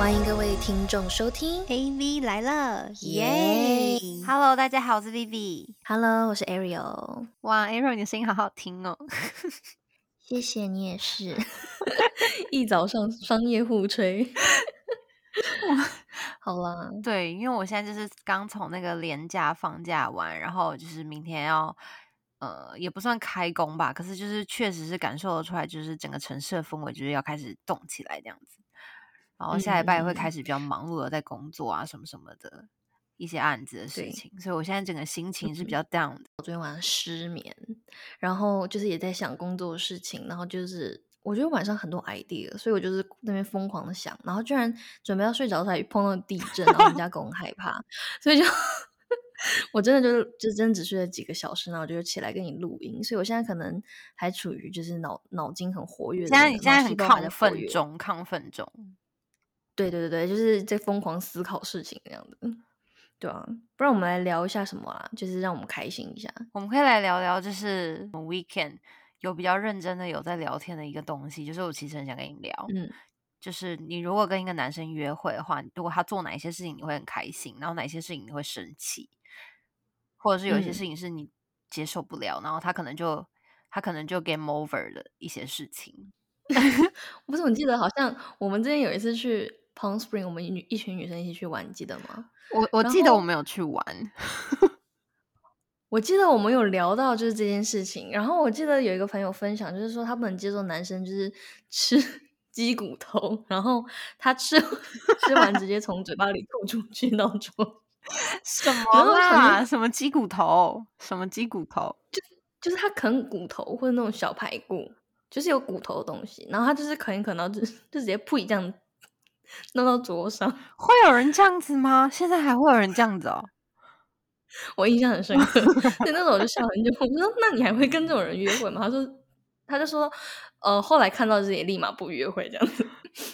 欢迎各位听众收听 AV 来了，耶耶！Hello，大家好，我是 Vivi。，Hello，我是 Ariel，哇，Ariel，你的声音好好听哦。谢谢你也是，一早上商业互吹，好啦，对，因为我现在就是刚从那个连假放假完，然后就是明天要呃，也不算开工吧，可是就是确实是感受得出来，就是整个城市的氛围就是要开始动起来这样子。然后下礼拜也会开始比较忙碌的在工作啊，什么什么的一些案子的事情，所以我现在整个心情是嗯比较 down 的。我昨天晚上失眠，然后就是也在想工作的事情，然后就是我觉得晚上很多 idea，所以我就是那边疯狂的想，然后居然准备要睡着才碰到地震，然后我们家狗很害怕，所以就 我真的就是就真的只睡了几个小时，然后我就起来跟你录音，所以我现在可能还处于就是脑脑筋很活跃的那个，现在你现在很亢，奋中，亢奋中。对对对对，就是在疯狂思考事情那样的，对啊，不然我们来聊一下什么啊？就是让我们开心一下。我们可以来聊聊，就是我们 weekend 有比较认真的有在聊天的一个东西，就是我其实很想跟你聊，嗯，就是你如果跟一个男生约会的话，如果他做哪一些事情你会很开心，然后哪些事情你会生气，或者是有一些嗯事情是你接受不了，然后他可能就他可能就 game over 的一些事情。不是，我记得好像我们之前有一次去 Palm Spring，我们女一群女生一起去玩，你记得吗？我我记得我没有去玩，我记得我们有聊到就是这件事情，然后我记得有一个朋友分享，就是说他不能接受男生就是吃 鸡骨头，然后他吃吃完直接从嘴巴里吐出去到桌，什么啦？什么鸡骨头？什么鸡骨头？就是他啃骨头或者那种小排骨，就是有骨头的东西，然后他就是啃一啃，然后就就直接噗这样 弄到桌上，会有人这样子吗？现在还会有人这样子哦？我印象很深刻，所以那时候我就笑很久。我说：“那你还会跟这种人约会吗？”他说：“他就说，呃，后来看到自己立马不约会这样子。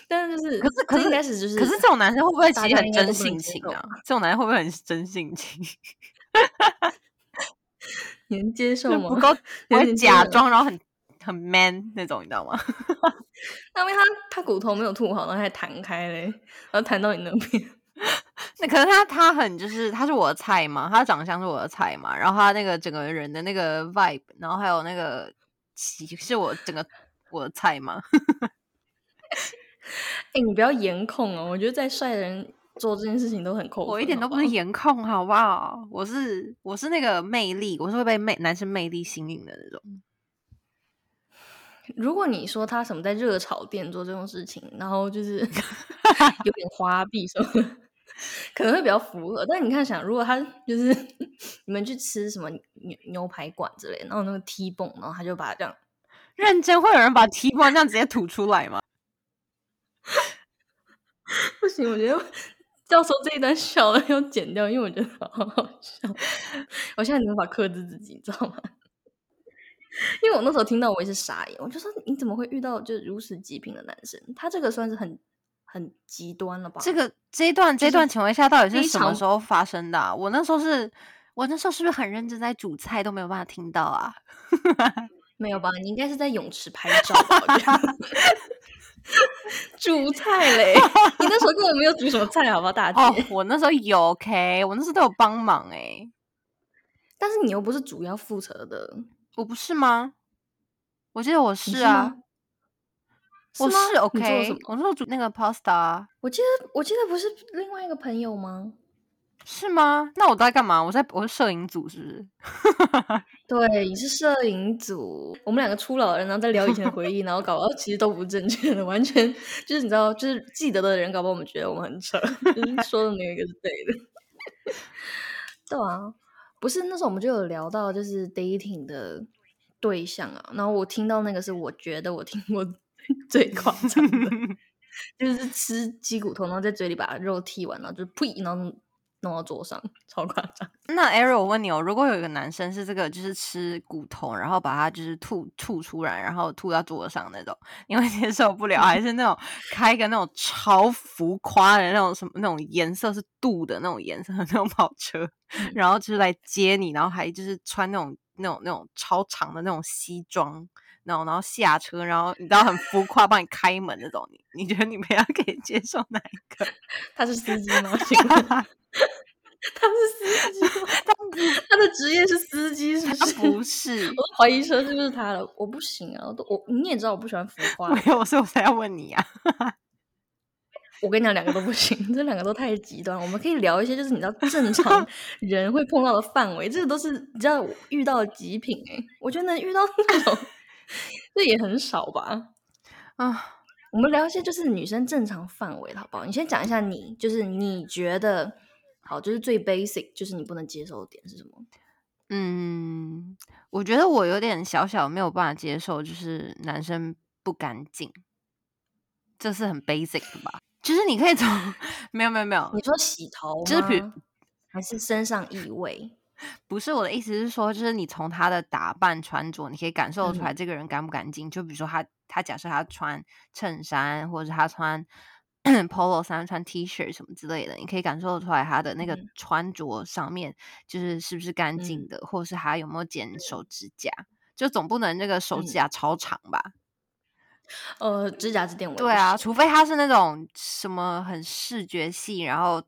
但是就是，可是可是应该是就是，可是这种男生会不会其实很真性情啊？这种男生会不会很真性情？你能接受吗？就不够，有点假装，然后很很 man 那种，你知道吗？那因为他他骨头没有吐好，然后还弹开嘞，然后弹到你那边。那可能他他很就是他是我的菜嘛，他长相是我的菜嘛，然后他那个整个人的那个 vibe，然后还有那个气是我整个我的菜嘛。哎、你不要颜控哦，我觉得再帅的人做这件事情都很扣分。我一点都不是颜控，好不好？我是我是那个魅力，我是会被魅男生魅力吸引的那种。如果你说他什么在热炒店做这种事情，然后就是 有点花臂什么的，可能会比较符合。但你看，想如果他就是 你们去吃什么牛牛排馆之类，然后那个 T 泵，然后他就把这样，认真会有人把 T 泵这样直接吐出来吗？不行，我觉得到时候这一段笑了要剪掉，因为我觉得好好笑。我现在没办法克制自己，你知道吗？因为我那时候听到我也是傻眼，我就说你怎么会遇到就是如此极品的男生？他这个算是很很极端了吧？这个这一段这一段请问一下，到底是什么时候发生的啊、我那时候是，我那时候是不是很认真在煮菜，都没有办法听到啊？没有吧？你应该是在泳池拍照 煮菜嘞，你那时候根本没有煮什么菜，好不好，大姐？哦，我那时候有 OK，我那时候都有帮忙哎、但是你又不是主要负责的，我不是吗？我记得我是啊吗，我是 OK，什么我那时候煮那个 pasta 啊我记得我记得不是另外一个朋友吗？是吗？那我都在干嘛？我在我是摄影组是不是？对，你是摄影组，我们两个初老人，然后在聊以前的回忆，然后搞到其实都不正确的，完全就是你知道，就是记得的人，搞不好我们觉得我们很扯，就是说的没有一个是对的。对啊，不是那时候我们就有聊到就是 dating 的对象啊，然后我听到那个是我觉得我听过 最夸张的，就是吃鸡骨头，然后在嘴里把肉剔完，然后就呸，然后弄到桌上，超夸张。那 Arrow，我问你哦，如果有一个男生是这个，就是吃骨头，然后把它就是吐吐出来，然后吐到桌上那种，你会接受不了？还是那种 开一个那种超浮夸的那种什么那种颜色是镀的那种颜色的那种跑车，然后就是来接你，然后还就是穿那种那种那种超长的那种西装，然后然后下车，然后你知道很浮夸帮你开门那种，你你觉得你们要 可以接受哪一个？他是司机吗？他是司机吗？他，他的职业是司机，是不他是？不是，我都怀疑说是不是他了。我不行啊，我都我你也知道我不喜欢浮夸。没有，所以我才要问你啊。我跟你讲，两个都不行，这两个都太极端。我们可以聊一些，就是你知道正常人会碰到的范围，这个都是你知道遇到的极品哎、我觉得能遇到那种，这也很少吧。啊，我们聊一些就是女生正常范围的好不好？你先讲一下你，就是你觉得好，就是最 basic，就是你不能接受的点是什么？嗯，我觉得我有点小小没有办法接受，就是男生不干净，这是很 basic 的吧？就是你可以从没有没有没有，你说洗头就是比还是身上异味？不是我的意思是说，就是你从他的打扮穿着，你可以感受得出来嗯这个人干不干净。就比如说他，他假设他穿衬衫，或者是他穿 polo 衫、穿 T 恤什么之类的，你可以感受得出来他的那个嗯穿着上面就是是不是干净嗯的，或者是他有没有剪手指甲。就总不能那个手指嗯甲超长吧？呃，指甲这点我对啊，除非他是那种什么很视觉系，然后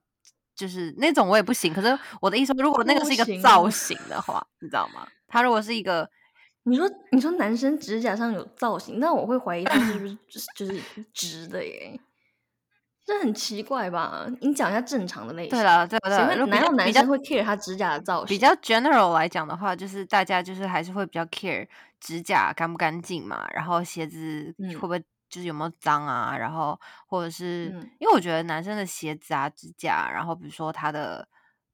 就是那种我也不行。可是我的意思，如果那个是一个造啊型的话，你知道吗？他如果是一个 你说你说男生指甲上有造型，那我会怀疑他是不是 就是就是直的耶？这很奇怪吧？你讲一下正常的类型。对了，对了，谁会如果比哪有男生会 care 他指甲的造型？比较 general 来讲的话，就是大家就是还是会比较 care 指甲干不干净嘛，然后鞋子嗯会不会就是有没有脏啊，然后或者是、嗯因为我觉得男生的鞋子啊、指甲，然后比如说他的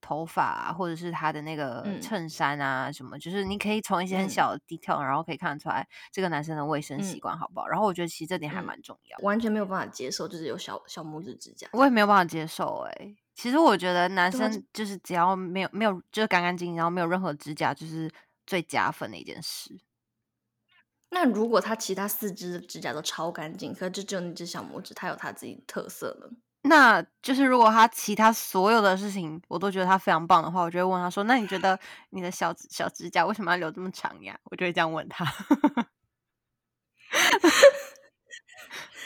头发、啊，或者是他的那个嗯衬衫啊什么，就是你可以从一些很嗯小的 detail，、然后可以看得出来这个男生的卫生习嗯惯好不好。然后我觉得其实这点还嗯蛮重要。完全没有办法接受，就是有小小拇指指甲。我也没有办法接受哎、其实我觉得男生就是只要没有没有就是干干净净，然后没有任何指甲，就是最加分的一件事。那如果他其他四只指甲都超干净，可是就只有那只小拇指，它有它自己的特色呢？那就是如果他其他所有的事情我都觉得他非常棒的话，我就会问他说：“那你觉得 你的小指小指甲为什么要留这么长呀？”我就会这样问他。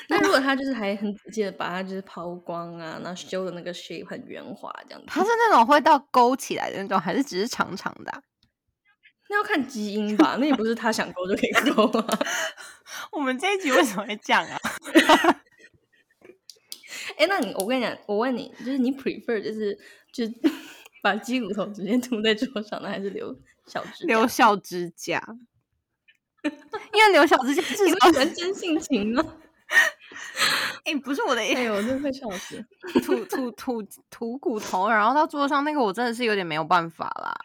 那如果他就是还很仔细的把它就是抛光啊，然后修的那个 shape 很圆滑这样子，他是那种会到勾起来的那种，还是只是长长的啊、那要看基因吧，那也不是他想勾就可以勾啊。我们这一集为什么会这样啊？哎，那你我跟你讲，我问你，就是你 prefer 就是就 把鸡骨头直接涂在桌上呢，还是留小指甲？留小指甲，因为留小指甲至你少会喜欢真性情吗？哎、不是我的意哎呦，我真的会笑死。吐吐吐吐骨头，然后到桌上那个，我真的是有点没有办法啦。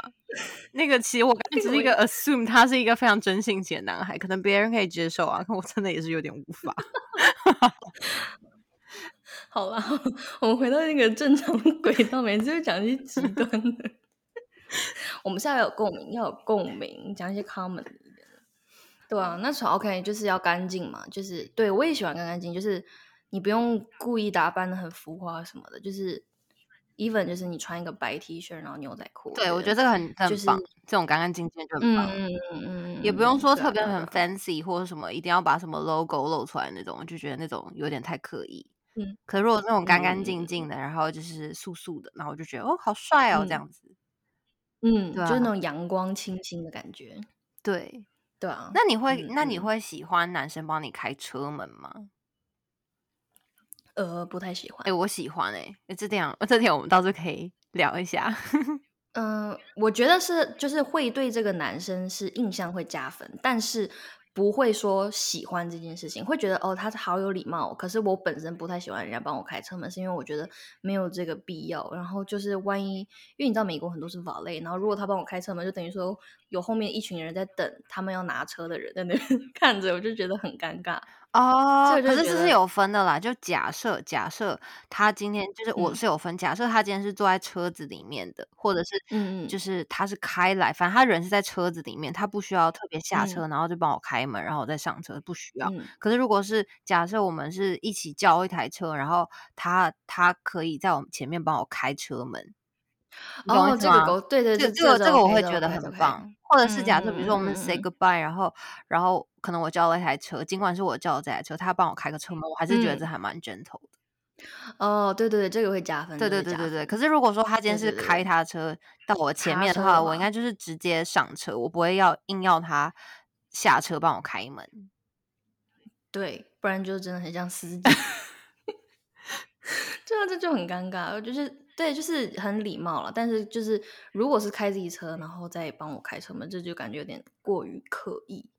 那个其实我只是一个 assume 他是一个非常真性情的男孩，可能别人可以接受啊，可我真的也是有点无法。好啦，我们回到那个正常轨道，每次就讲一些极端的。我们是要有共鸣，要有共鸣，讲一些 common 的。对啊，那时候 OK 就是要干净嘛，就是对我也喜欢干干净，就是你不用故意打扮的很浮夸什么的，就是 even 就是你穿一个白 T 恤，然后牛仔裤，对，我觉得这个很很就是棒，这种干干净净就很棒。嗯嗯嗯嗯，也不用说特别很 fancy 或者什么，一定要把什么 logo 露出来那种，我就觉得那种有点太刻意。嗯，可如果那种干干嗯净净的，然后就是素素的，然后我就觉得哦，好帅哦，这嗯样子。嗯，对啊就是那种阳光清新的感觉，对，对啊。那你会，嗯那你嗯会喜欢男生帮你开车门吗？呃不太喜欢哎、，我喜欢哎、欸，这点 这点我们倒是可以 聊一下。嗯，我觉得是就是会对这个男生是印象会加分，但是不会说喜欢这件事情，会觉得哦他是好有礼貌。可是我本身不太喜欢人家帮我开车门，是因为我觉得没有这个必要。然后就是万一，因为你知道美国很多是 valet，然后如果他帮我开车门，就等于说有后面一群人在等他们要拿车的人在那边 看着，我就觉得很尴尬。哦，可是这是有分的啦。就假设假设他今天就是我嗯是有分，假设他今天是坐在车子里面的，或者是嗯嗯就是他是开来，反正他人是在车子里面，他不需要特别下嗯车，然后就帮我开门，然后我再上车，不需要。嗯可是如果是假设我们是一起叫一台车，然后他他可以在我们前面帮我开车门，哦，这个狗，对对，对这个这个我会觉得很棒。或者是假设，比如说我们 say goodbye，然后然后可能我叫了一台车，尽管是我叫的这台车，他帮我开个车门，我还是觉得这还蛮 gentle 的。哦，对对对，这个会加分。对对对对对。可是如果说他今天是开他车到我前面的话，我应该就是直接上车，我不会要硬要他下车帮我开门。对，不然就真的很像司机。对啊这就很尴尬，就是对，就是很礼貌了。但是就是如果是开自己车，然后再帮我开车门，这就感觉有点过于刻意，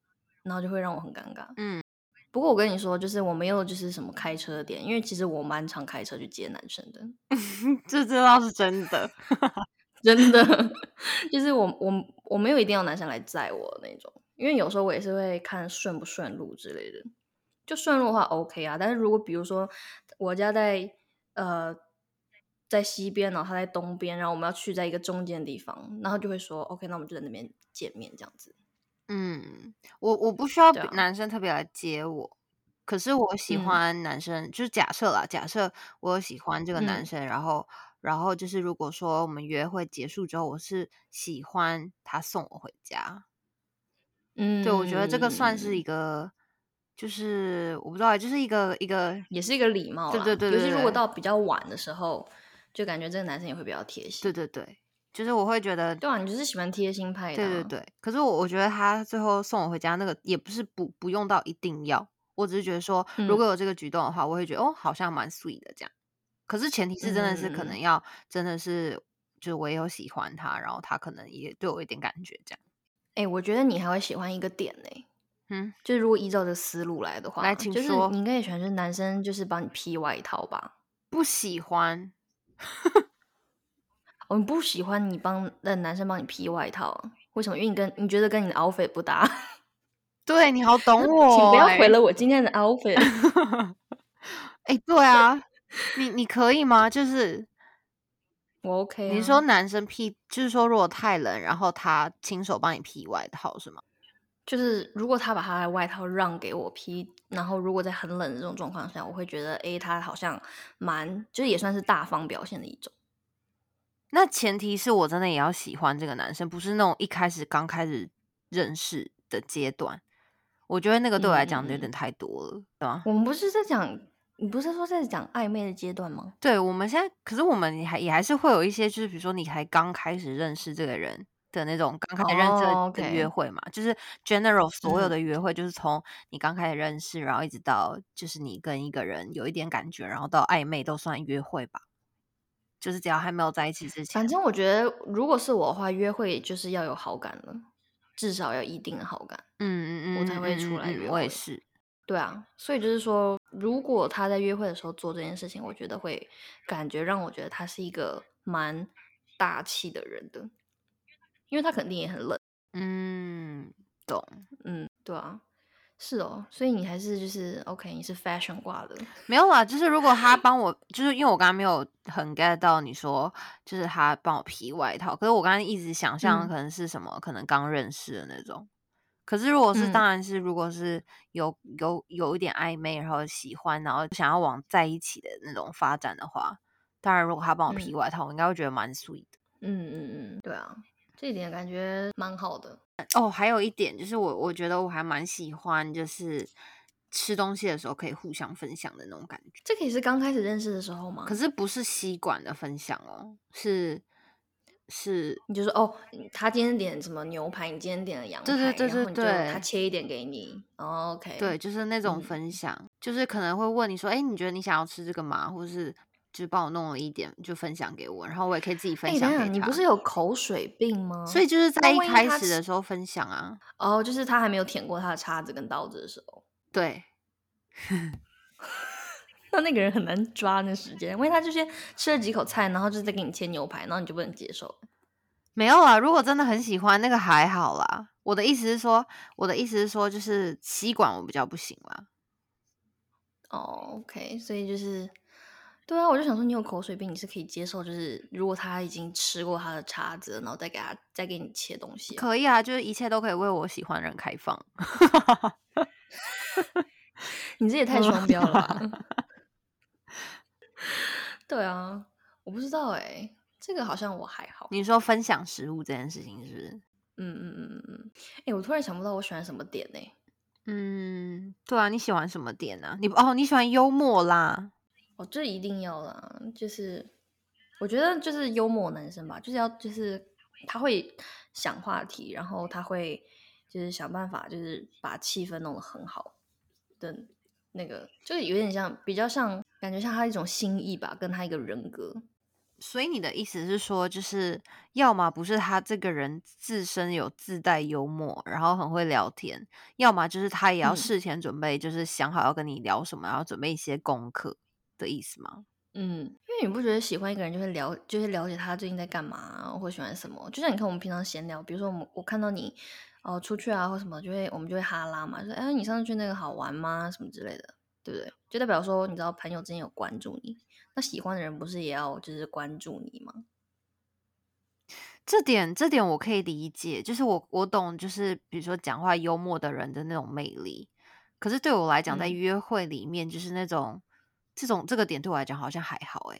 然后就会让我很尴尬。嗯。不过我跟你说，就是我没有就是什么开车的点，因为其实我蛮常开车去接男生的，这这倒是真的，真的，就是我我我没有一定要男生来载我那种，因为有时候我也是会看顺不顺路之类的，就顺路的话 OK 啊，但是如果比如说我家在呃在西边，然后他在东边，然后我们要去在一个中间的地方，然后就会说 OK，那我们就在那边见面这样子。嗯，我我不需要男生特别来接我，可是我喜欢男生，就是假设啦，假设我喜欢这个男生，然后然后就是如果说我们约会结束之后，我是喜欢他送我回家，嗯，对我觉得这个算是一个，就是我不知道，就是一个一个，也是一个礼貌，对对对，尤其如果到比较晚的时候，就感觉这个男生也会比较贴心，对对对。就是我会觉得，对啊，你就是喜欢贴心派的，对对对。可是我我觉得他最后送我回家那个也不是不不用到一定要，我只是觉得说如果有这个举动的话，我会觉得哦好像蛮 sweet 的这样。可是前提是真的是可能要真的是就是我也有喜欢他，然后他可能也对我一点感觉这样。哎，我觉得你还会喜欢一个点呢，嗯，就是如果依照这思路来的话，来请说，你应该也喜欢就是男生就是帮你披外套吧？不喜欢。我不喜欢你帮那男生帮你披外套，为什么？因为你跟你觉得跟你的 outfit 不搭。对你好懂我，请不要毁了我今天的 outfit。哎，对啊，你你可以吗？就是我 OK。你说男生披，就是说如果太冷，然后他亲手帮你披外套是吗？就是如果他把他的外套让给我披，然后如果在很冷的这种状况下，我会觉得哎，他好像蛮，就是也算是大方表现的一种。那前提是我真的也要喜欢这个男生，不是那种一开始刚开始认识的阶段。我觉得那个对我来讲有点太多了，对吧？我们不是在讲，你不是说在讲暧昧的阶段吗？对，我们现在可是我们还也还是会有一些，就是比如说你才刚开始认识这个人的那种刚开始认识的约会嘛，就是 general 所有的约会，就是从你刚开始认识，然后一直到就是你跟一个人有一点感觉，然后到暧昧都算约会吧。就是只要还没有在一起之前，反正我觉得，如果是我的话，约会就是要有好感了，至少要一定的好感，嗯嗯嗯，我才会出来约会。我也是，对啊，所以就是说，如果他在约会的时候做这件事情，我觉得会感觉让我觉得他是一个蛮大气的人的，因为他肯定也很冷。嗯，懂，嗯，对啊。是哦，所以你还是就是 OK，你是 fashion 挂的，没有啊。就是如果他帮我，就是因为我刚刚没有很 get 到你说，就是他帮我披外套。可是我刚刚一直想象可能是什么，可能刚认识的那种。可是如果是，当然是如果是有有有一点暧昧，然后喜欢，然后想要往在一起的那种发展的话，当然如果他帮我披外套，我应该会觉得蛮 sweet 的。嗯嗯嗯，对啊，这一点感觉蛮好的。哦，还有一点就是我我觉得我还蛮喜欢，就是吃东西的时候可以互相分享的那种感觉。这可以是刚开始认识的时候吗？可是不是吸管的分享哦，是是，你就说哦，他今天点什么牛排，你今天点了羊排，对对对对对，他切一点给你，OK，对，就是那种分享，就是可能会问你说，哎，你觉得你想要吃这个吗？或者是。就帮我弄了一点，就分享给我，然后我也可以自己分享给他。你不是有口水病吗？所以就是在一开始的时候分享啊。哦，就是他还没有舔过他的叉子跟刀子的时候。对。那那个人很难抓那时间，因为他就先吃了几口菜，然后就在给你切牛排，然后你就不能接受。没有啊，如果真的很喜欢那个还好啦。我的意思是说，我的意思是说，就是吸管我比较不行啦。哦，OK，所以就是。对啊，我就想说，你有口水病，你是可以接受，就是如果他已经吃过他的叉子，然后再给他再给你切东西，可以啊，就是一切都可以为我喜欢的人开放。你这也太 双标了吧。对啊，我不知道哎，这个好像我还好。你说分享食物这件事情是不是？嗯嗯嗯嗯嗯。哎，我突然想不到我喜欢什么点呢？嗯，对啊，你喜欢什么点呢？你哦，你喜欢幽默啦。哦，这一定要啦，就是我觉得就是幽默男生吧，就是要就是他会想话题，然后他会就是想办法，就是把气氛弄得很好的那个，就是有点像比较像感觉像他一种心意吧，跟他一个人格。所以你的意思是说，就是要么不是他这个人自身有自带幽默，然后很会聊天，要么就是他也要事前准备，就是想好要跟你聊什么，然后准备一些功课。的意思吗？嗯，因为你不觉得喜欢一个人就会了，就是了解他最近在干嘛，或喜欢什么？就像你看我们平常闲聊，比如说我们我看到你哦出去啊或什么，就会我们就会哈拉嘛，说哎你上次去那个好玩吗？什么之类的，对不对？就代表说你知道朋友之间有关注你，那喜欢的人不是也要就是关注你吗？这点这点我可以理解，就是我我懂，就是比如说讲话幽默的人的那种魅力。可是对我来讲，在约会里面就是那种。这种这个点对我来讲好像还好哎，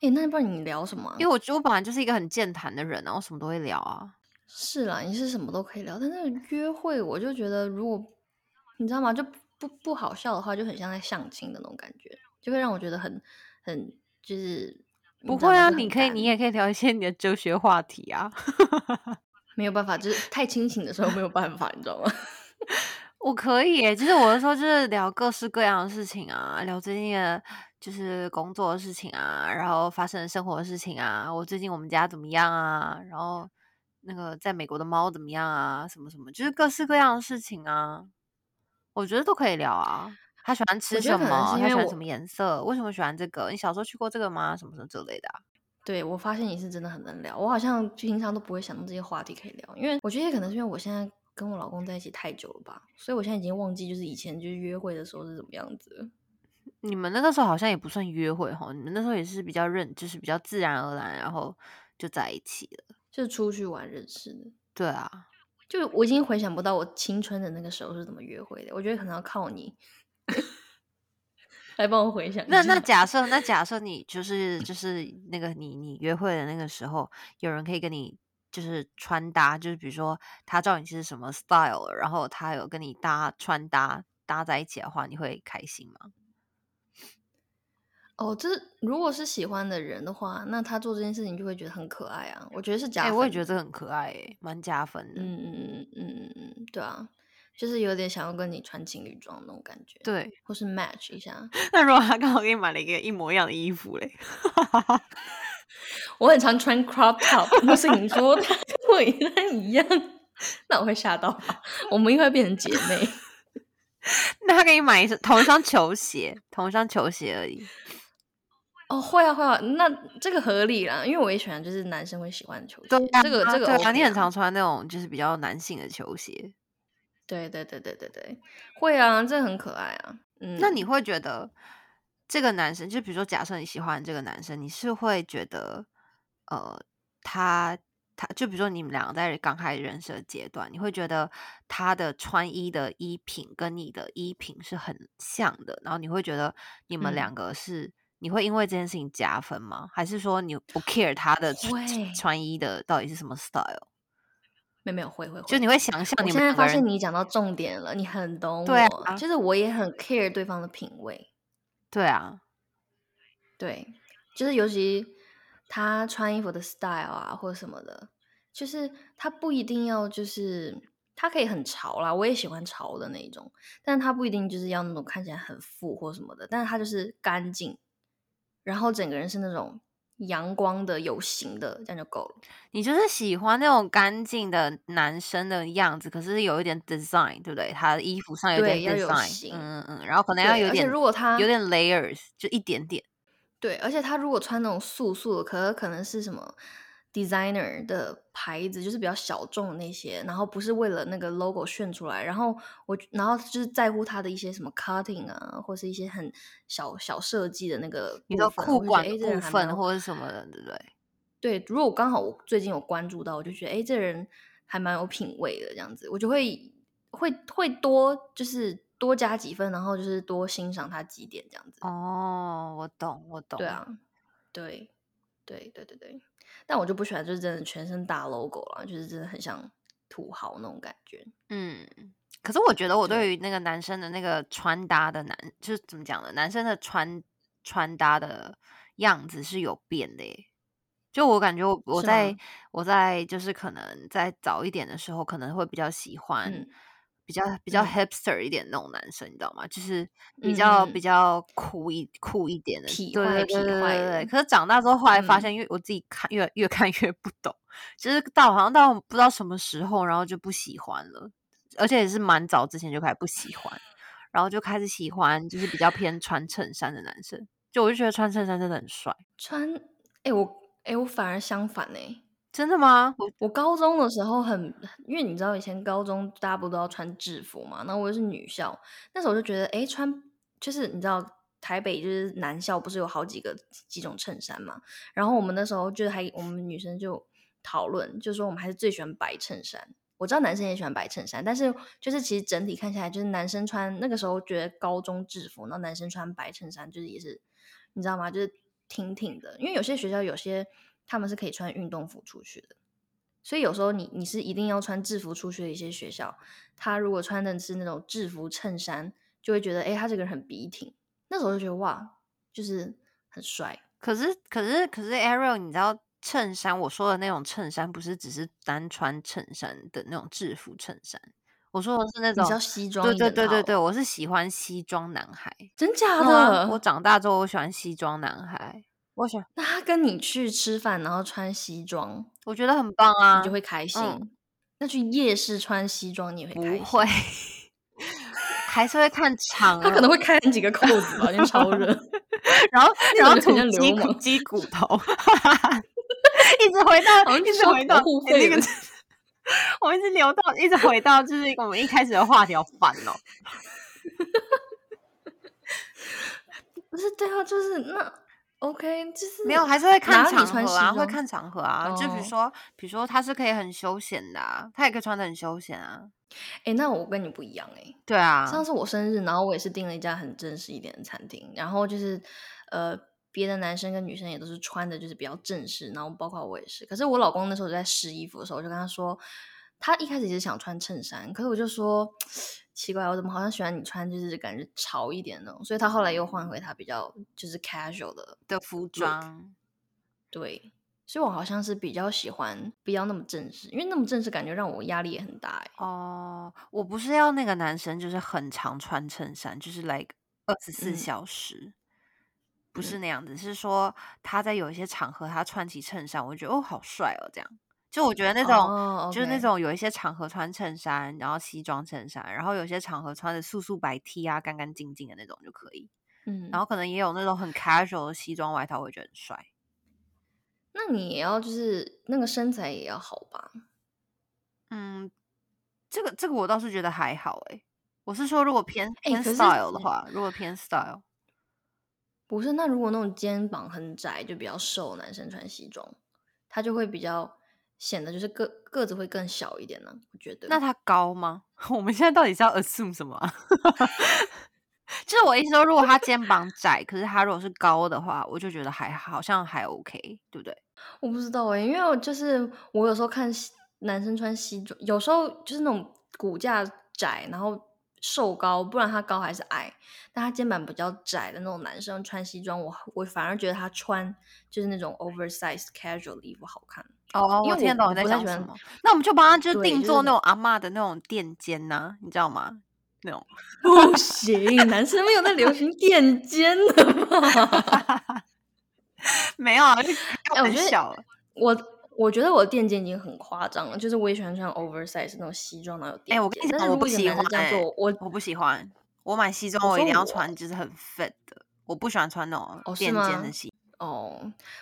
哎，那不然你聊什么？因为我觉得我本来就是一个很健谈的人，然后什么都会聊啊。是啦，你是什么都可以聊，但是约会我就觉得，如果你知道吗，就不不好笑的话，就很像在相亲的那种感觉，就会让我觉得很很就是不会啊。你可以，你也可以聊一些你的哲学话题啊。没有办法，就是太清醒的时候没有办法，你知道吗？我可以，就是我的时候就是聊各式各样的事情啊，聊最近的就是工作的事情啊，然后发生的生活的事情啊，我最近我们家怎么样啊，然后那个在美国的猫怎么样啊，什么什么，就是各式各样的事情啊，我觉得都可以聊啊。他喜欢吃什么？他喜欢什么颜色？为什么喜欢这个？你小时候去过这个吗？什么什么之类的。对我发现你是真的很能聊，我好像平常都不会想到这些话题可以聊，因为我觉得也可能是因为我现在。跟我老公在一起太久了吧，所以我现在已经忘记就是以前就是约会的时候是怎么样子。你们那个时候好像也不算约会哈，你们那时候也是比较认，就是比较自然而然，然后就在一起了，就出去玩认识的。对啊，就我已经回想不到我青春的那个时候是怎么约会的，我觉得可能要靠你 来帮我回想。那那假设那假设你就是就是那个你你约会的那个时候，有人可以跟你。就是穿搭，就是比如说他知道你是什么 style，然后他有跟你搭穿搭搭在一起的话，你会开心吗？哦，这如果是喜欢的人的话，那他做这件事情就会觉得很可爱啊。我觉得是加分，我也觉得这很可爱，哎，蛮加分的。嗯嗯嗯嗯嗯嗯，对啊，就是有点想要跟你穿情侣装那种感觉，对，或是 match 一下。那如果他刚好给你买了一个一模一样的衣服嘞？我很常穿 crop top，不是你说他 跟我一样一样，那我会吓到。我们应该变成姐妹。那他给你买一双同一双球鞋，同一双球鞋而已。哦，会啊会啊，那这个合理啦，因为我也喜欢，就是男生会喜欢的球鞋。这个这个，对啊，你很常穿那种就是比较男性的球鞋。对对对对对对，会啊，这很可爱啊。嗯，那你会觉得？这个男生，就比如说，假设你喜欢这个男生，你是会觉得，呃，他他，就比如说你们两个在刚开始认识的阶段，你会觉得他的穿衣的衣品跟你的衣品是很像的，然后你会觉得你们两个是，你会因为这件事情加分吗？还是说你不 care 他的穿衣的到底是什么 style？没没有会会，就你会想象。我现在发现你讲到重点了，你很懂我，就是我也很 care 对方的品味。对啊，对，就是尤其他穿衣服的 style 啊，或者什么的，就是他不一定要，就是他可以很潮啦，我也喜欢潮的那一种，但是他不一定就是要那种看起来很富或什么的，但是他就是干净，然后整个人是那种。阳光的、有型的，这样就够了。你就是喜欢那种干净的男生的样子，可是有一点 design，对不对？他的衣服上有点 design，嗯嗯嗯，然后可能要有点，如果他有点 layers，就一点点。对，而且他如果穿那种素素的，可可能是什么？designer 的牌子就是比较小众的那些，然后不是为了那个 logo 炫出来，然后我然后就是在乎它的一些什么 cutting 啊，或是一些很小小设计的那个你的裤管部分或者什么的，对不对？对，如果刚好我最近有关注到，我就觉得哎，这人还蛮有品味的，这样子我就会会会多就是多加几分，然后就是多欣赏他几点这样子。哦，我懂，我懂。对啊，对。对对对对，但我就不喜欢，就是真的全身大 logo 了，就是真的很像土豪那种感觉。嗯，可是我觉得我对对于那个男生的那个穿搭的男，就是怎么讲呢？男生的穿穿搭的样子是有变的耶。就我感觉我我是在我在就是可能在早一点的时候，可能会比较喜欢嗯比较比较嗯 hipster 一点那种男生，你知道吗？就是比嗯较嗯比较酷一酷一点的，痞对对坏痞对对坏。的可是长大之后，后来发嗯现，因为我自己看越越看 越不懂，就是到好像到不知道什么时候，然后就不喜欢了，而且也是蛮早之前就开始不喜欢，然后就开始喜欢就是比较偏穿衬衫的男生。就我就觉得穿衬衫真的很帅，穿，哎、我哎、我反而相反哎、真的吗？我我高中的时候很，因为你知道以前高中大家不都要穿制服嘛，然后我又是女校，那时候我就觉得，哎，穿就是你知道台北就是男校不是有好几个几种衬衫嘛，然后我们那时候就还我们女生就讨论，就说我们还是最喜欢白衬衫。我知道男生也喜欢白衬衫，但是就是其实整体看下来，就是男生穿那个时候觉得高中制服，然后男生穿白衬衫，就是也是你知道吗？就是挺挺的，因为有些学校有些他们是可以穿运动服出去的。所以有时候你你是一定要穿制服出去的一些学校，他如果穿的是那种制服衬衫，就会觉得哎，诶他这个人很笔挺。那时候就觉得哇，就是很帅。可是可是可是 Ariel，你知道衬衫我说的那种衬衫，不是只是单穿衬衫的那种制服衬衫，我说的是那种西装对对对对对，我是喜欢西装男孩。真假的？我长大之后，我喜欢西装男孩，我想，那他跟你去吃饭，然后穿西装，我觉得很棒啊。你就会开心。嗯那去夜市穿西装，你也会开心。不会，还是会看场啊。他可能会开几个扣子吧，因为超热。然后 那然后种就很吐鸡鸡骨头，一直回到一直回到那个，我一直聊到一直回到就是我们一开始的话题，好烦哦。不是对啊，就是那 OK，就是没有，还是会看场合啊，会看场合啊。就比如哦说，比如说他是可以很休闲的啊，他也可以穿的很休闲啊。哎、那我跟你不一样哎、对啊，上次我生日，然后我也是订了一家很正式一点的餐厅，然后就是呃，别的男生跟女生也都是穿的就是比较正式，然后包括我也是。可是我老公那时候在试衣服的时候，我就跟他说，他一开始也是想穿衬衫，可是我就说奇怪，我怎么好像喜欢你穿就是感觉潮一点那种，所以他后来又换回他比较就是 casual 的的服装。对。所以我好像是比较喜欢不要那么正式，因为那么正式感觉让我压力也很大哎、哦，我不是要那个男生，就是很常穿衬衫，就是 like 二十四嗯小时，不是嗯那样子，是说他在有一些场合他穿起衬衫，我就觉得哦好帅哦，这样。就我觉得那种、哦就是那种有一些场合穿衬衫，然后西装衬衫，然后有些场合穿的素素白 T 啊，干干净净的那种就可以。嗯，然后可能也有那种很 casual 的西装外套，我会觉得很帅。那你也要就是那个身材也要好吧？嗯，这个这个我倒是觉得还好诶、我是说，如果偏偏 style 的话，如果偏 style，不是，那如果那种肩膀很窄，就比较瘦，男生穿西装，他就会比较显得就是个个子会更小一点呢。我觉得。那他高吗？我们现在到底是要 assume 什么啊、就是我意思说，如果他肩膀窄，可是他如果是高的话，我就觉得还好像还 OK，对不对？我不知道哎、因为我就是我有时候看西男生穿西装，有时候就是那种骨架窄，然后瘦高，不然他高还是矮，但他肩膀比较窄的那种男生穿西装，我我反而觉得他穿就是那种 oversize casual 的衣服好看。哦，因为我我听得懂你在讲什么。那我们就帮他就定做那种阿嬷的那种垫肩呐、你知道吗？那种不行，男生没有在流行垫肩的吧？没有啊，哎我觉得玩笑了。我我觉得我的垫肩已经很夸张了，就是我也喜欢穿 oversize 那种西装，然后有垫肩。哎、我跟你讲，我不喜欢、这样做，我我不喜欢。我买西装，我一定要穿就是很 fit 的，我不喜欢穿那种垫肩的西。哦，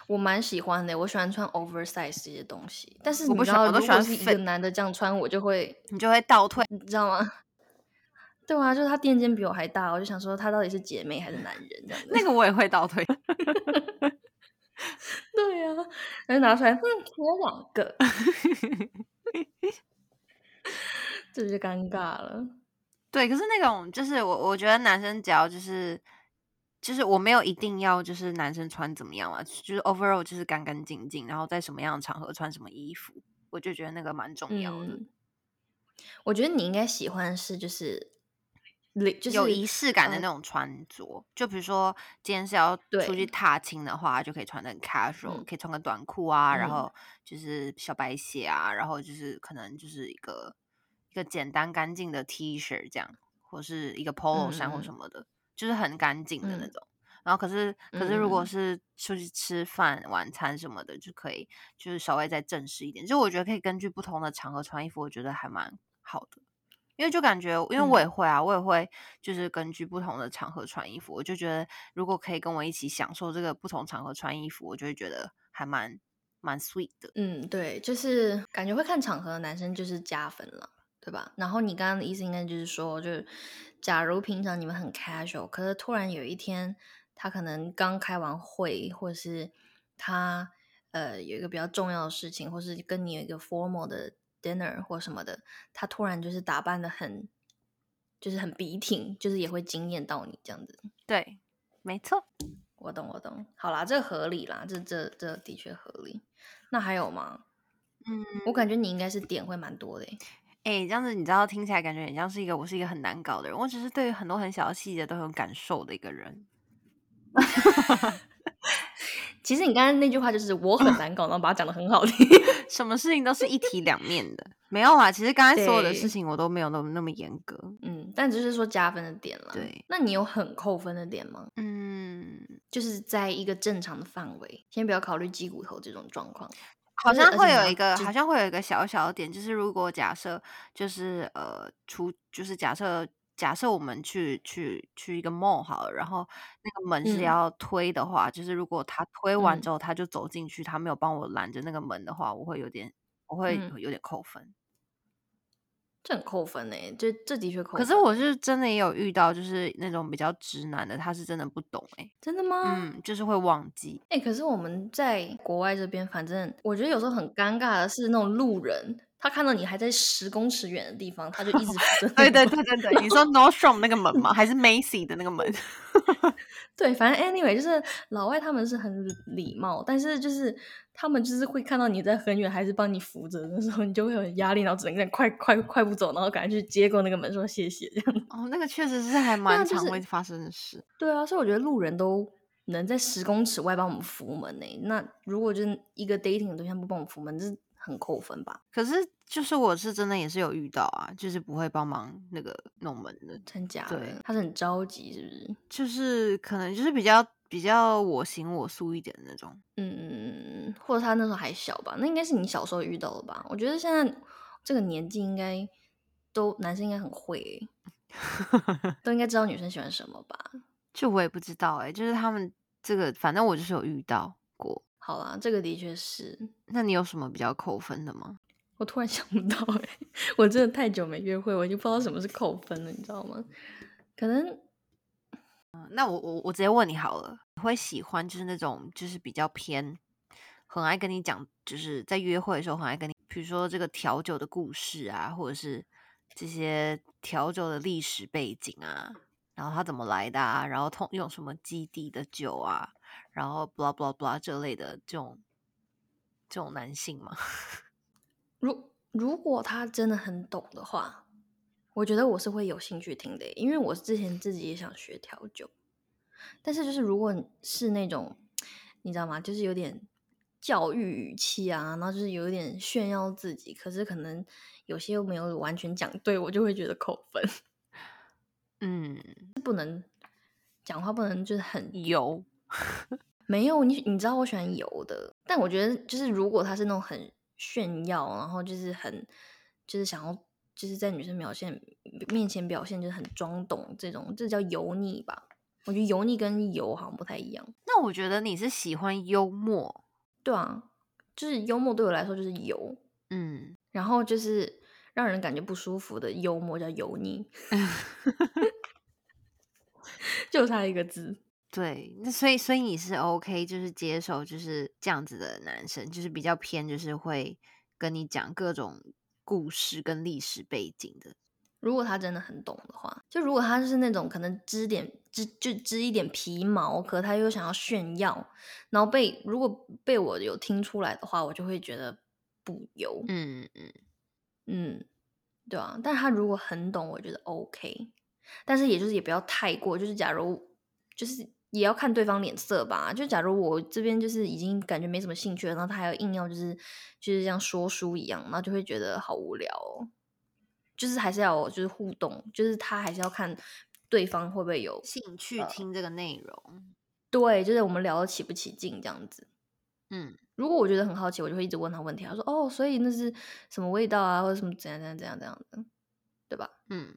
我蛮喜欢的，我喜欢穿 oversize 这些东西。但是我不喜你知道，欢我都喜欢如果是一个男的这样穿，我就会，你就会倒退。你知道吗？对啊，就是他垫肩比我还大，我就想说他到底是姐妹还是男人这样子。那个我也会倒退。对呀、啊，然后拿出来，嗯，我有两个，这就尴尬了。对，可是那种就是我，我觉得男生只要就是就是我没有一定要就是男生穿怎么样啊，就是 overall 就是干干净净，然后在什么样的场合穿什么衣服，我就觉得那个蛮重要的。嗯，我觉得你应该喜欢是就是。就是有仪式感的呃那种穿着，就比如说今天是要出去踏青的话，就可以穿的很 casual，、嗯可以穿个短裤啊，然嗯后就是小白鞋啊，然后就是可能就是一个一个简单干净的 T 恤这样，或是一个 polo 衫或什么的，就是很干净的那嗯种。然后可是可是如果嗯是出去吃饭、晚餐什么的，就可以就是稍微再正式一点。就我觉得可以根据不同的场合穿衣服，我觉得还蛮好的。因为就感觉，因为我也嗯会啊，我也会就是根据不同的场合穿衣服，我就觉得如果可以跟我一起享受这个不同场合穿衣服，我就会觉得还蛮蛮 sweet 的。嗯，对，就是感觉会看场合的男生就是加分了，对吧？然后你刚刚的意思应该就是说，就是假如平常你们很 casual，可是突然有一天他可能刚开完会，或者是他呃有一个比较重要的事情，或是跟你有一个 formal 的 dinner 或什么的，他突然就是打扮的很，就是很笔挺，就是也会惊艳到你这样子。对，没错。我懂，我懂。好啦，这合理啦，这这这的确合理。那还有吗？嗯，我感觉你应该是点会蛮多的欸。哎、这样子你知道，听起来感觉很像是一个我是一个很难搞的人，我只是对于很多很小的细节都很有感受的一个人。其实你刚刚那句话就是我很难搞，然后把它讲的很好听。什么事情都是一体两面的，没有啊。其实刚才所有的事情我都没有那么那么严格。嗯，但只是说加分的点了。对，那你有很扣分的点吗？嗯，就是在一个正常的范围，先不要考虑鸡骨头这种状况。好像会有一个，好像会有一个小小的点，就是如果假设就是呃出，就是假设假设我们去去去一个 mall 好了，然后那个门是嗯。要推的话，就是如果他推完嗯。之后他就走进去，他没有帮我拦着那个门的话，我会有点我会嗯。有点扣分。这很扣分呢，这这的确扣分。可是我是真的也有遇到，就是那种比较直男的，他是真的不懂哎、真的吗？嗯，就是会忘记。哎、可是我们在国外这边，反正我觉得有时候很尴尬的是那种路人，他看到你还在十公尺远的地方，他就一直扶着对对 对对对，你说 Nordstrom 那个门吗？还是 Macy 的那个门？对，反正 anyway 就是老外他们是很礼貌，但是就是他们就是会看到你在很远，还是帮你扶着的时候，你就会有压力，然后只能快快快步走，然后赶快去接过那个门说谢谢这样。哦，那个确实是还 蛮常会发生的事。对啊，所以我觉得路人都能在十公尺外帮我们扶门呢、那如果就是一个 dating 的对象不帮我们扶门，这是很扣分吧？可是就是我是真的也是有遇到啊，就是不会帮忙那个弄门的，真假的对？他是很着急是不是？就是可能就是比较比较我行我素一点的那种。嗯，或者他那时候还小吧，那应该是你小时候遇到的吧？我觉得现在这个年纪应该都男生应该很会欸、都应该知道女生喜欢什么吧？就我也不知道哎、就是他们这个，反正我就是有遇到过。好啦，这个的确是。那你有什么比较扣分的吗？我突然 想不到哎、我真的太久没约会，我已经不知道什么是扣分了，你知道吗？可能那我我我直接问你好了，你会喜欢就是那种就是比较偏，很爱跟你讲，就是在约会的时候很爱跟你，比如说这个调酒的故事啊，或者是这些调酒的历史背景啊，然后它怎么来的啊，然后通用什么基地的酒啊，然后 blah blah blah 这类的这种这种男性吗？如如果他真的很懂的话，我觉得我是会有兴趣听的，因为我之前自己也想学调酒，但是就是如果是那种你知道吗，就是有点教育语气啊，然后就是有一点炫耀自己，可是可能有些又没有完全讲对，我就会觉得扣分，嗯，不能讲话不能就是很油，没有你，你知道我喜欢油的，但我觉得就是如果他是那种很炫耀，然后就是很就是想要就是在女生表现面前表现就是很装懂这种，这叫油腻吧？我觉得油腻跟油好像不太一样。那我觉得你是喜欢幽默，对啊，就是幽默对我来说就是油，嗯，然后就是让人感觉不舒服的幽默叫油腻，就差一个字。对，那所以所以你是 OK，就是接受就是这样子的男生，就是比较偏，就是会跟你讲各种故事跟历史背景的。如果他真的很懂的话，就如果他是那种可能织点织就织一点皮毛，可他又想要炫耀，然后被如果被我有听出来的话，我就会觉得不油。嗯嗯嗯，对啊。但他如果很懂，我觉得 OK。但是也就是也不要太过，就是假如就是也要看对方脸色吧。就假如我这边就是已经感觉没什么兴趣了，然后他还要硬要就是就是像说书一样，然后就会觉得好无聊哦。就是还是要就是互动，就是他还是要看对方会不会有兴趣听这个内容。对，就是我们聊得起不起劲这样子。嗯，如果我觉得很好奇，我就会一直问他问题。他说：“哦，所以那是什么味道啊，或者什么怎样怎样怎样怎样的，对吧？”嗯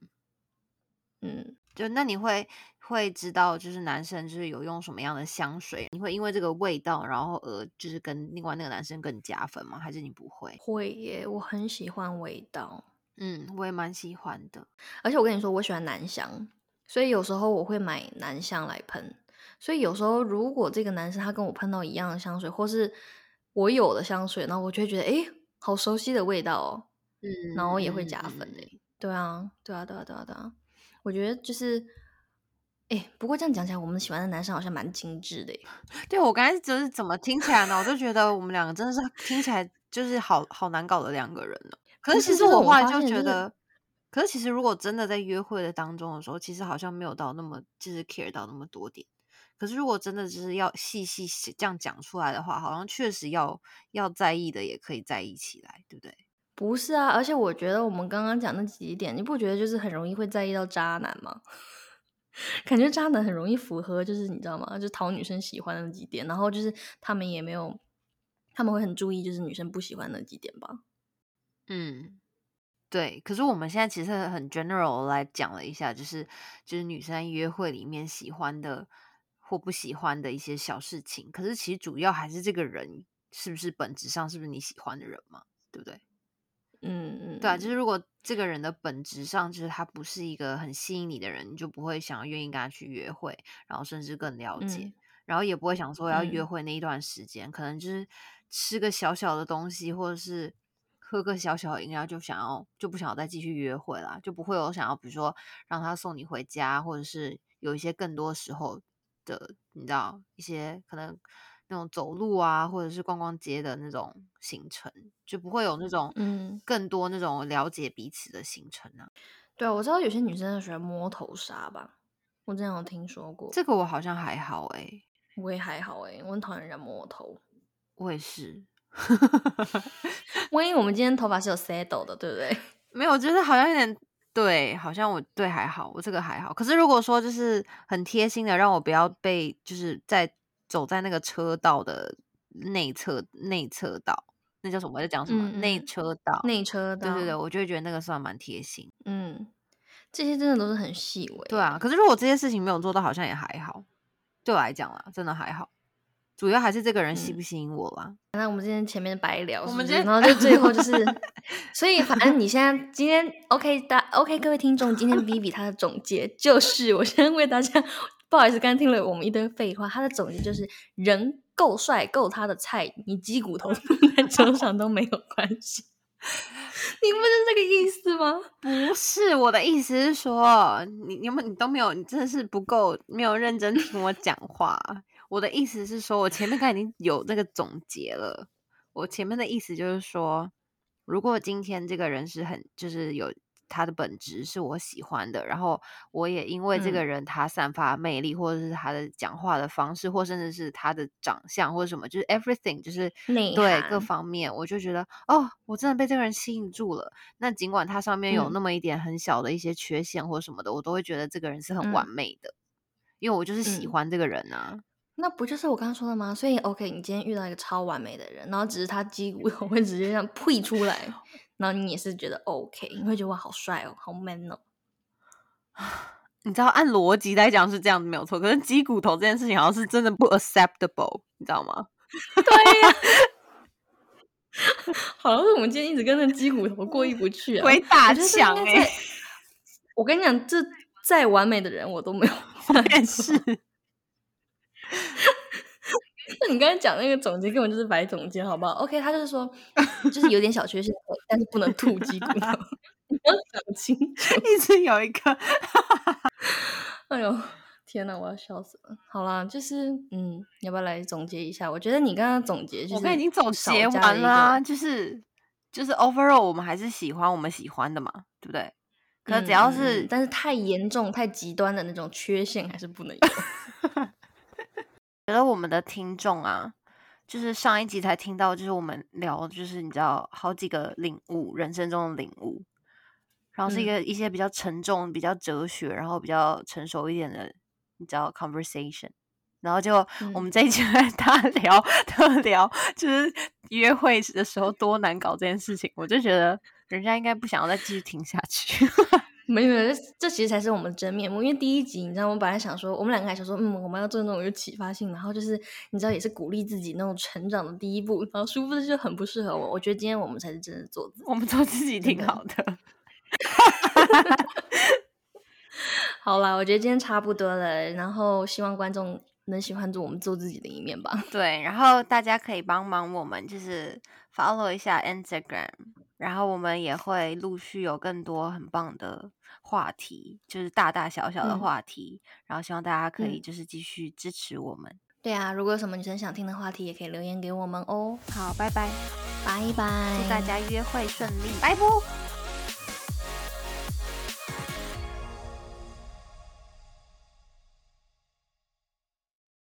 嗯，就那你会会知道，就是男生就是有用什么样的香水，你会因为这个味道，然后而就是跟另外那个男生更加分吗？还是你不会？会耶，我很喜欢味道。嗯，我也蛮喜欢的。而且我跟你说，我喜欢男香，所以有时候我会买男香来喷。所以有时候如果这个男生他跟我喷到一样的香水，或是我有的香水，然后我就会觉得，哎，好熟悉的味道哦。嗯，然后也会加分诶。对啊，对啊，对啊，对啊，对啊。我觉得就是，哎，不过这样讲起来，我们喜欢的男生好像蛮精致的。对我刚才就是怎么听起来呢？我就觉得我们两个真的是听起来就是好好难搞的两个人呢。可是其实我后来就觉得，可是其实如果真的在约会的当中的时候，其实好像没有到那么就是 care 到那么多点。可是如果真的就是要细细这样讲出来的话，好像确实要要在意的也可以在意起来，对不对？不是啊，而且我觉得我们刚刚讲那几点，你不觉得就是很容易会在意到渣男吗？感觉渣男很容易符合，就是你知道吗？就讨女生喜欢的那几点，然后就是他们也没有，他们会很注意，就是女生不喜欢那几点吧？嗯，对。可是我们现在其实很 general 来讲了一下，就是就是女生约会里面喜欢的或不喜欢的一些小事情。可是其实主要还是这个人是不是本质上是不是你喜欢的人嘛？对不对？嗯嗯，对啊，就是如果这个人的本质上就是他不是一个很吸引你的人，你就不会想要愿意跟他去约会，然后甚至更了解，然后也不会想说要约会那一段时间，可能就是吃个小小的东西，或者是喝个小小的饮料，就想要就不想要再继续约会啦，就不会有想要比如说让他送你回家，或者是有一些更多时候的，你知道一些可能。那种走路啊，或者是逛逛街的那种行程，就不会有那种嗯更多那种了解彼此的行程啊。对啊，我知道有些女生喜欢摸头杀吧，我之前有听说过。这个我好像还好哎，我也还好哎，我很讨厌人家摸头。我也是。万一我们今天头发是有 settle 的，对不对？没有，就是好像有点对，好像我对还好，我这个还好。可是如果说就是很贴心的，让我不要被就是在。走在那个车道的内侧，内侧道，那叫什么？在讲什么？内车道，内车道。对对对，我就会觉得那个算蛮贴心。嗯，这些真的都是很细微。对啊，可是如果这些事情没有做到，好像也还好。对我来讲啦，真的还好。主要还是这个人吸不吸引我啦。那我们今天前面白聊，我们今天然后就最后就是，所以反正你现在今天 OK 大 OK，各位听众，今天 Vivi 他的总结就是，我先为大家。不好意思，刚刚听了我们一堆废话。他的总结就是：人够帅，够他的菜，你鸡骨头放在桌 上都没有关系。你不是这个意思吗？不是，我的意思是说，你你们你都没有，你真的是不够没有认真听我讲话。我的意思是说，我前面刚已经有那个总结了。我前面的意思就是说，如果今天这个人是很就是有。他的本质是我喜欢的，然后我也因为这个人他散发魅力，或者是他的讲话的方式，或甚至是他的长相或者什么，就是 everything，就是对各方面，我就觉得哦，我真的被这个人吸引住了。那尽管他上面有那么一点很小的一些缺陷或什么的，我都会觉得这个人是很完美的，因为我就是喜欢这个人啊。那不就是我刚刚说的吗？所以 OK，你今天遇到一个超完美的人，然后只是他肌骨头 会直接这样呸出来。然后你也是觉得 OK，你会觉得哇好帅哦，好 man 哦。你知道按逻辑来讲是这样子没有错，可是鸡骨头这件事情好像是真的不 acceptable，你知道吗？对呀，好像是我们今天一直跟那鸡骨头过意不去啊，鬼打墙哎！我跟你讲，这再完美的人我都没有发现。那你刚才讲那个总结根本就是白总结，好不好？OK，他就是说，就是有点小缺陷，但是不能吐鸡骨头。想清楚，一直有一个，哎呦。天呐，我要笑死了！好啦，就是嗯，要不要来总结一下？我觉得你刚刚总结，我刚已经总结完啦，就是就是 overall，我们还是喜欢我们喜欢的嘛，对不对？可只要是，但是太严重、太极端的那种缺陷还是不能有。觉得我们的听众啊，就是上一集才听到，就是我们聊，就是你知道，好几个领悟，人生中的领悟，然后是一个一些比较沉重、比较哲学，然后比较成熟一点的。你知道 conversation，然后就我们这一集 大聊特聊，就是约会的时候多难搞这件事情，我就觉得人家应该不想要再继续听下去。没有这这其实才是我们真面目。因为第一集，你知道，我们本来想说，我们两个还想说，嗯，我们要做那种有启发性，然后就是你知道，也是鼓励自己那种成长的第一步。然后殊不知就很不适合我。我觉得今天我们才是真的做，我们做自己挺好的。好啦，我觉得今天差不多了，然后希望观众能喜欢做我们做自己的一面吧。对，然后大家可以帮忙我们，就是 follow 一下 Instagram，然后我们也会陆续有更多很棒的话题，就是大大小小的话题，然后希望大家可以就是继续支持我们。对啊，如果有什么女生想听的话题，也可以留言给我们哦。好，拜拜，拜拜，祝大家约会顺利，拜拜。